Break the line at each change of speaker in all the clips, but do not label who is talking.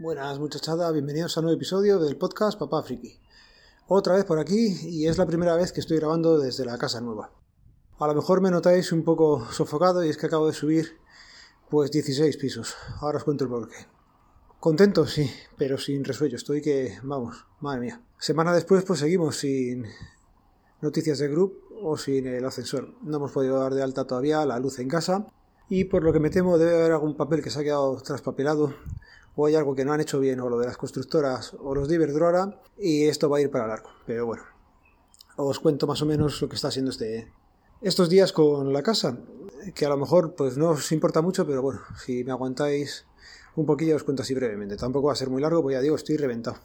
Buenas muchachada, bienvenidos a un nuevo episodio del podcast Papá Friki. Otra vez por aquí y es la primera vez que estoy grabando desde la casa nueva. A lo mejor me notáis un poco sofocado y es que acabo de subir pues 16 pisos. Ahora os cuento el porqué. Contento, sí, pero sin resuello. Estoy que, vamos, madre mía. Semana después pues seguimos sin noticias de grupo o sin el ascensor. No hemos podido dar de alta todavía la luz en casa y por lo que me temo debe haber algún papel que se ha quedado traspapelado o hay algo que no han hecho bien o lo de las constructoras o los de Iberdrola y esto va a ir para largo. Pero bueno, os cuento más o menos lo que está haciendo este, estos días con la casa, que a lo mejor pues no os importa mucho, pero bueno, si me aguantáis un poquillo os cuento así brevemente. Tampoco va a ser muy largo, pues ya digo, estoy reventado.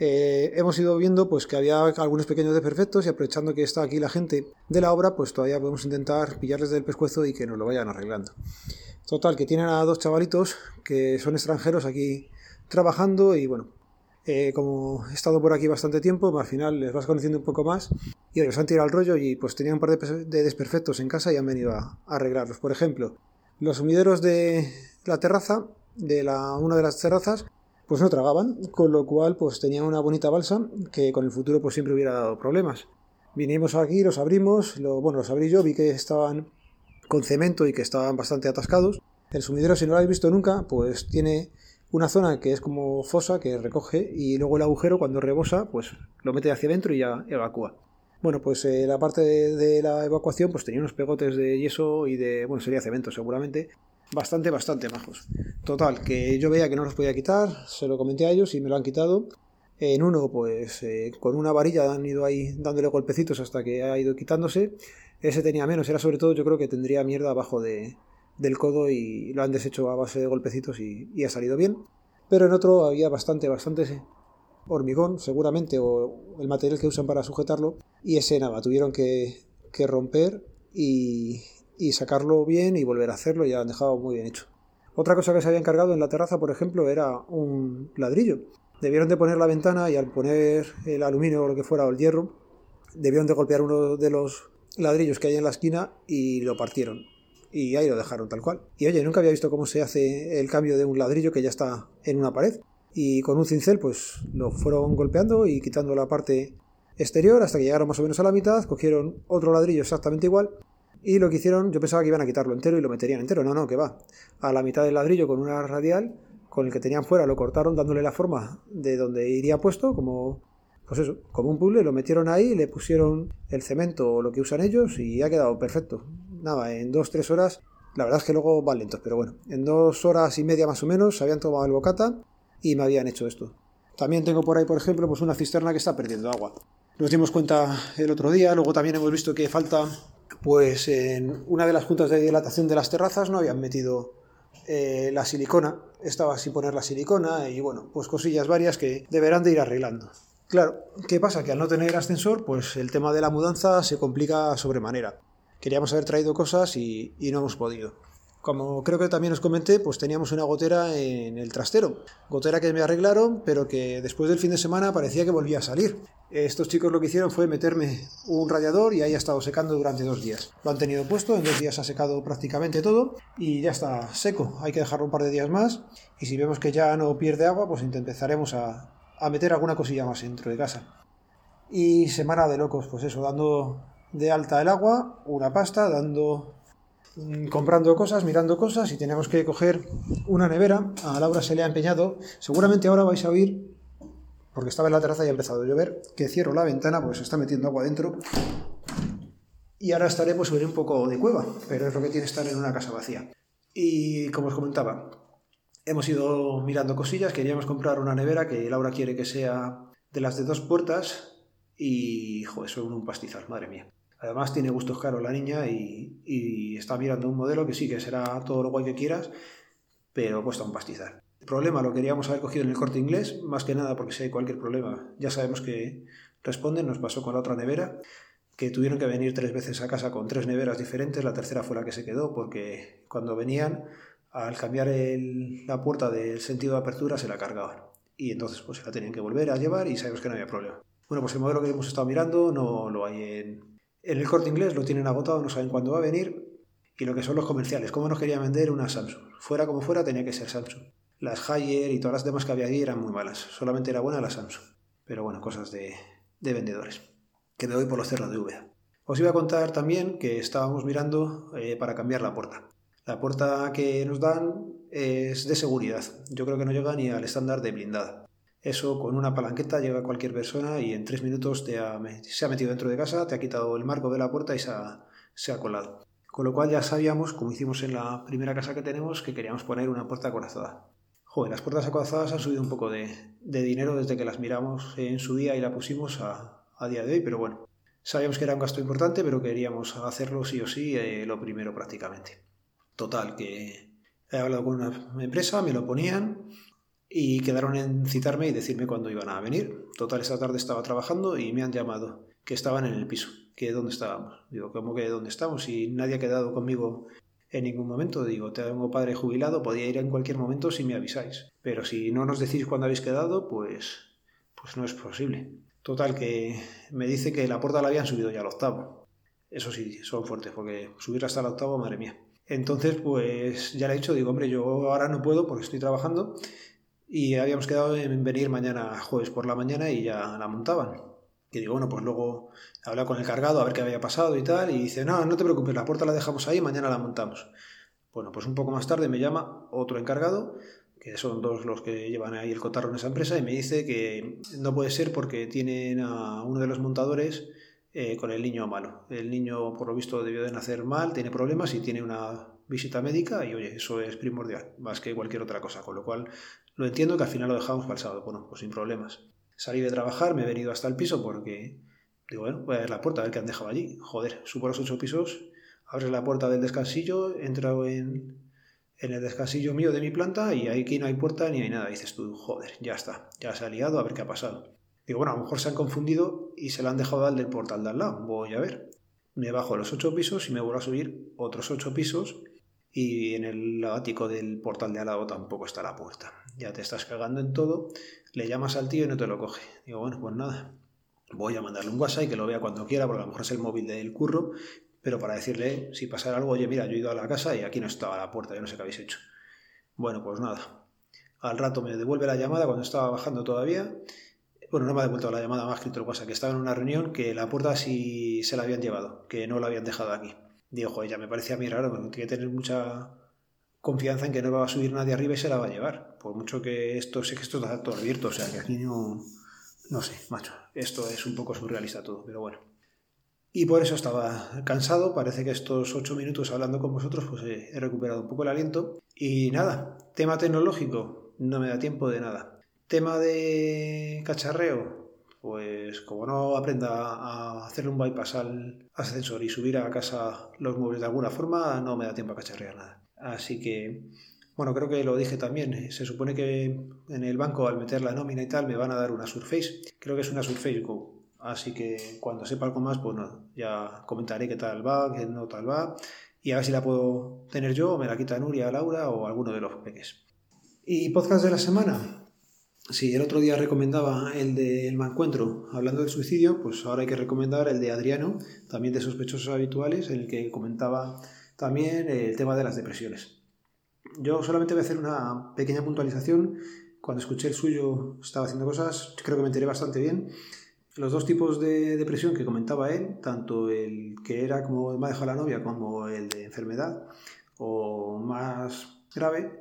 Eh, hemos ido viendo pues que había algunos pequeños desperfectos y aprovechando que está aquí la gente de la obra, pues todavía podemos intentar pillarles del pescuezo y que nos lo vayan arreglando. Total, que tienen a dos chavalitos que son extranjeros aquí trabajando y bueno, eh, como he estado por aquí bastante tiempo, al final les vas conociendo un poco más y ellos han tirado el rollo y pues tenían un par de, desperfectos en casa y han venido a, arreglarlos. Por ejemplo, los sumideros de la terraza, de la, una de las terrazas, pues no tragaban, con lo cual pues tenían una bonita balsa que con el futuro pues siempre hubiera dado problemas. Vinimos aquí, los abrimos, lo, bueno, los abrí yo, vi que estaban con cemento y que estaban bastante atascados. El sumidero, si no lo habéis visto nunca, pues tiene una zona que es como fosa que recoge y luego el agujero cuando rebosa pues lo mete hacia adentro y ya evacúa. Bueno, pues eh, la parte de, la evacuación pues tenía unos pegotes de yeso y de, bueno, sería cemento seguramente, bastante, bastante majos. Total, que yo veía que no los podía quitar, se lo comenté a ellos y me lo han quitado. En uno, pues eh, con una varilla han ido ahí dándole golpecitos hasta que ha ido quitándose. Ese tenía menos, era sobre todo, yo creo que tendría mierda abajo de, del codo y lo han deshecho a base de golpecitos y, ha salido bien. Pero en otro había bastante, bastante hormigón, seguramente, o el material que usan para sujetarlo. Y ese nada, tuvieron que, que romper y, y sacarlo bien y volver a hacerlo y ya han dejado muy bien hecho. Otra cosa que se había encargado en la terraza, por ejemplo, era un ladrillo. Debieron de poner la ventana y al poner el aluminio o lo que fuera o el hierro, debieron de golpear uno de los ladrillos que hay en la esquina y lo partieron. Y ahí lo dejaron tal cual. Y oye, nunca había visto cómo se hace el cambio de un ladrillo que ya está en una pared. Y con un cincel pues lo fueron golpeando y quitando la parte exterior hasta que llegaron más o menos a la mitad, cogieron otro ladrillo exactamente igual y lo que hicieron, yo pensaba que iban a quitarlo entero y lo meterían entero. No, no, que va. A la mitad del ladrillo con una radial, con el que tenían fuera, lo cortaron dándole la forma de donde iría puesto, como, pues eso, como un puzzle, lo metieron ahí, le pusieron el cemento o lo que usan ellos y ha quedado perfecto. Nada, en dos, tres horas, la verdad es que luego van lentos, pero bueno, en dos horas y media más o menos habían tomado el bocata y me habían hecho esto. También tengo por ahí, por ejemplo, pues una cisterna que está perdiendo agua. Nos dimos cuenta el otro día, luego también hemos visto que falta pues en una de las juntas de dilatación de las terrazas no habían metido eh, la silicona, estaba sin poner la silicona y bueno, pues cosillas varias que deberán de ir arreglando. Claro, ¿qué pasa? Que al no tener ascensor, pues el tema de la mudanza se complica sobremanera. Queríamos haber traído cosas y, no hemos podido. Como creo que también os comenté, pues teníamos una gotera en el trastero. Gotera que me arreglaron, pero que después del fin de semana parecía que volvía a salir. Estos chicos lo que hicieron fue meterme un radiador y ahí ha estado secando durante dos días. Lo han tenido puesto, en dos días ha secado prácticamente todo y ya está seco. Hay que dejarlo un par de días más y si vemos que ya no pierde agua, pues empezaremos a, a meter alguna cosilla más dentro de casa. Y semana de locos, pues eso, dando de alta el agua, una pasta, dando mm, comprando cosas, mirando cosas y tenemos que coger una nevera. A Laura se le ha empeñado. Seguramente ahora vais a oír porque estaba en la terraza y ha empezado a llover, que cierro la ventana porque se está metiendo agua dentro. Y ahora estaremos sobre un poco de cueva, pero es lo que tiene estar en una casa vacía. Y como os comentaba, hemos ido mirando cosillas, queríamos comprar una nevera que Laura quiere que sea de las de dos puertas y, joder, son un pastizal, madre mía. Además tiene gustos caros la niña y, y está mirando un modelo que sí, que será todo lo guay que quieras, pero cuesta un pastizal. El problema lo queríamos haber cogido en el corte inglés, más que nada porque si hay cualquier problema ya sabemos que responden. Nos pasó con la otra nevera, que tuvieron que venir tres veces a casa con tres neveras diferentes. La tercera fue la que se quedó porque cuando venían, al cambiar la puerta del sentido de apertura, se la cargaban. Y entonces pues se la tenían que volver a llevar y sabemos que no había problema. Bueno, pues el modelo que hemos estado mirando no lo hay en, el corte inglés, lo tienen agotado, no saben cuándo va a venir. Y lo que son los comerciales, cómo nos quería vender una Samsung. Fuera como fuera, tenía que ser Samsung. Las Haier y todas las demás que había ahí eran muy malas. Solamente era buena la Samsung. Pero bueno, cosas de, vendedores. Que me doy por los cerros de Úbeda. Os iba a contar también que estábamos mirando eh, para cambiar la puerta. La puerta que nos dan es de seguridad. Yo creo que no llega ni al estándar de blindada. Eso con una palanqueta llega cualquier persona y en tres minutos se ha metido dentro de casa, te ha quitado el marco de la puerta y se ha, colado. Con lo cual ya sabíamos, como hicimos en la primera casa que tenemos, que queríamos poner una puerta acorazada. Joder, las puertas acorazadas han subido un poco de, dinero desde que las miramos en su día y la pusimos a, día de hoy, pero bueno, sabíamos que era un gasto importante, pero queríamos hacerlo sí o sí eh, lo primero prácticamente. Total, que he hablado con una empresa, me lo ponían y quedaron en citarme y decirme cuándo iban a venir. Total, esta tarde estaba trabajando y me han llamado que estaban en el piso, que dónde estábamos. Digo, ¿cómo que dónde estamos? Y nadie ha quedado conmigo en ningún momento. Digo, tengo padre jubilado, podía ir en cualquier momento si me avisáis. Pero si no nos decís cuándo habéis quedado, pues, pues no es posible. Total, que me dice que la puerta la habían subido ya al octavo. Eso sí, son fuertes, porque subir hasta el octavo, madre mía. Entonces, pues ya le he dicho, digo, hombre, yo ahora no puedo porque estoy trabajando y habíamos quedado en venir mañana, jueves por la mañana y ya la montaban. Y digo, bueno, pues luego habla con el cargado a ver qué había pasado y tal, y dice, no, no te preocupes, la puerta la dejamos ahí, mañana la montamos. Bueno, pues un poco más tarde me llama otro encargado, que son dos los que llevan ahí el cotarro en esa empresa, y me dice que no puede ser porque tienen a uno de los montadores eh, con el niño malo. El niño, por lo visto, debió de nacer mal, tiene problemas y tiene una visita médica y, oye, eso es primordial, más que cualquier otra cosa. Con lo cual, lo entiendo que al final lo dejamos para el sábado. Bueno, pues sin problemas. Salí de trabajar, me he venido hasta el piso porque, digo, bueno, voy a ver la puerta, a ver qué han dejado allí. Joder, subo los ocho pisos, abres la puerta del descansillo, entro en, en el descansillo mío de mi planta y aquí no hay puerta ni hay nada. dices tú, joder, ya está, ya se ha liado, a ver qué ha pasado. Digo, bueno, a lo mejor se han confundido y se la han dejado al del portal de al lado. Voy a ver. Me bajo los ocho pisos y me vuelvo a subir otros ocho pisos y en el ático del portal de al lado tampoco está la puerta. Ya te estás cagando en todo, le llamas al tío y no te lo coge. Digo, bueno, pues nada, voy a mandarle un WhatsApp y que lo vea cuando quiera, porque a lo mejor es el móvil del curro, pero para decirle, si pasara algo, oye, mira, yo he ido a la casa y aquí no estaba la puerta, yo no sé qué habéis hecho. Bueno, pues nada. Al rato me devuelve la llamada cuando estaba bajando todavía bueno, no me ha devuelto la llamada, más que otra cosa, que estaba en una reunión que la puerta sí se la habían llevado, que no la habían dejado aquí. Digo, joder, ya me parecía a mí raro, tiene que tener mucha confianza en que no va a subir nadie arriba y se la va a llevar. Por mucho que esto, sé que esto está todo abierto, o sea, que aquí no... No sé, macho, esto es un poco surrealista todo, pero bueno. Y por eso estaba cansado, parece que estos ocho minutos hablando con vosotros, pues he recuperado un poco el aliento. Y nada, tema tecnológico, no me da tiempo de nada. Tema de cacharreo, pues como no aprenda a hacerle un bypass al ascensor y subir a casa los muebles de alguna forma, no me da tiempo a cacharrear nada. Así que, bueno, creo que lo dije también. Se supone que en el banco al meter la nómina y tal me van a dar una Surface. Creo que es una Surface Go. Así que cuando sepa algo más, pues no, ya comentaré qué tal va, qué no tal va. Y a ver si la puedo tener yo, o me la quita Nuria, Laura o alguno de los peques. ¿Y podcast de la semana? Si el otro día recomendaba el del Mancuentro hablando del suicidio, pues ahora hay que recomendar el de Adriano, también de sospechosos habituales, en el que comentaba también el tema de las depresiones. Yo solamente voy a hacer una pequeña puntualización. Cuando escuché el suyo estaba haciendo cosas, creo que me enteré bastante bien. Los dos tipos de depresión que comentaba él, tanto el que era como me ha dejado la novia como el de enfermedad o más grave,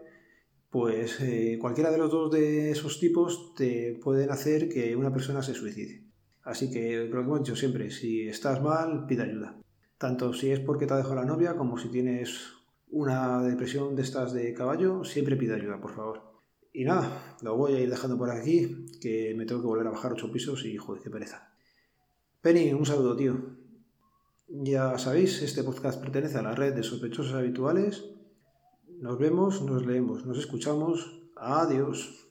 pues eh, cualquiera de los dos de esos tipos te pueden hacer que una persona se suicide. Así que lo que hemos dicho siempre, si estás mal, pide ayuda. Tanto si es porque te ha dejado la novia como si tienes una depresión de estas de caballo, siempre pide ayuda, por favor. Y nada, lo voy a ir dejando por aquí, que me tengo que volver a bajar ocho pisos y joder, qué pereza. Penny, un saludo, tío. Ya sabéis, este podcast pertenece a la red de sospechosos habituales nos vemos, nos leemos, nos escuchamos. Adiós.